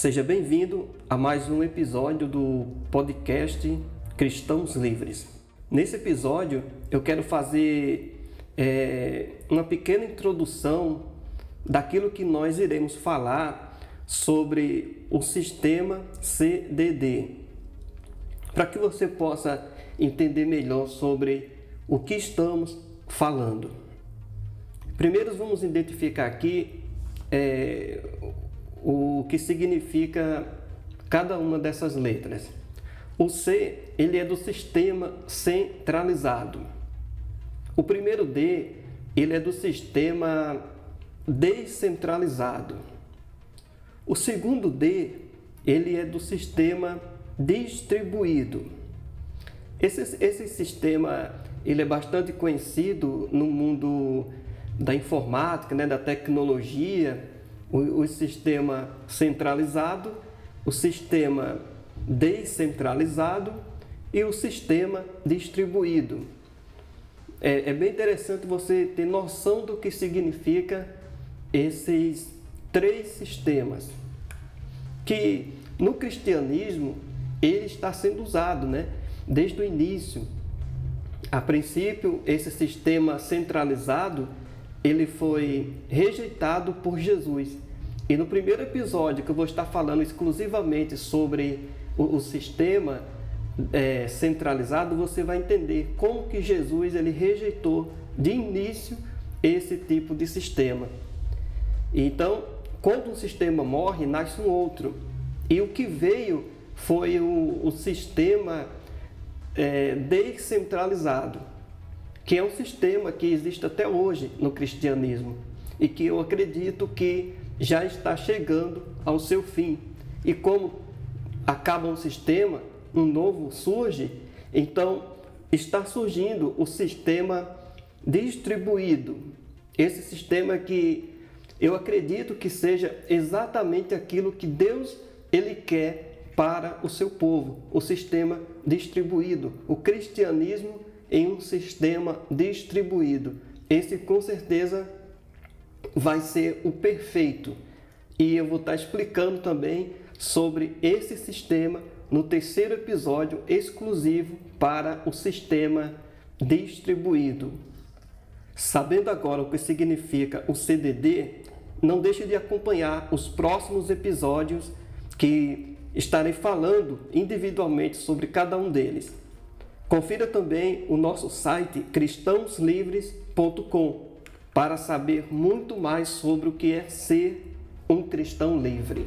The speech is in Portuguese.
Seja bem-vindo a mais um episódio do podcast Cristãos Livres. Nesse episódio, eu quero fazer é, uma pequena introdução daquilo que nós iremos falar sobre o sistema CDD, para que você possa entender melhor sobre o que estamos falando. Primeiro, vamos identificar aqui é, o que significa cada uma dessas letras. O C, ele é do sistema centralizado. O primeiro D, ele é do sistema descentralizado. O segundo D, ele é do sistema distribuído. Esse, esse sistema ele é bastante conhecido no mundo da informática, né, da tecnologia, o, o sistema centralizado, o sistema descentralizado e o sistema distribuído. É, é, bem interessante você ter noção do que significa esses três sistemas, que no cristianismo ele está sendo usado, né? Desde o início. A princípio, esse sistema centralizado ele foi rejeitado por Jesus. E no primeiro episódio que eu vou estar falando exclusivamente sobre o, o sistema é, centralizado, você vai entender como que Jesus ele rejeitou de início esse tipo de sistema. Então, quando um sistema morre, nasce um outro. E o que veio foi o, o sistema é, descentralizado que é um sistema que existe até hoje no cristianismo e que eu acredito que já está chegando ao seu fim. E como acaba um sistema, um novo surge, então está surgindo o sistema distribuído. Esse sistema que eu acredito que seja exatamente aquilo que Deus ele quer para o seu povo, o sistema distribuído. O cristianismo em um sistema distribuído. Esse com certeza vai ser o perfeito. E eu vou estar explicando também sobre esse sistema no terceiro episódio exclusivo para o sistema distribuído. Sabendo agora o que significa o CDD, não deixe de acompanhar os próximos episódios que estarei falando individualmente sobre cada um deles. Confira também o nosso site cristãoslivres.com para saber muito mais sobre o que é ser um cristão livre.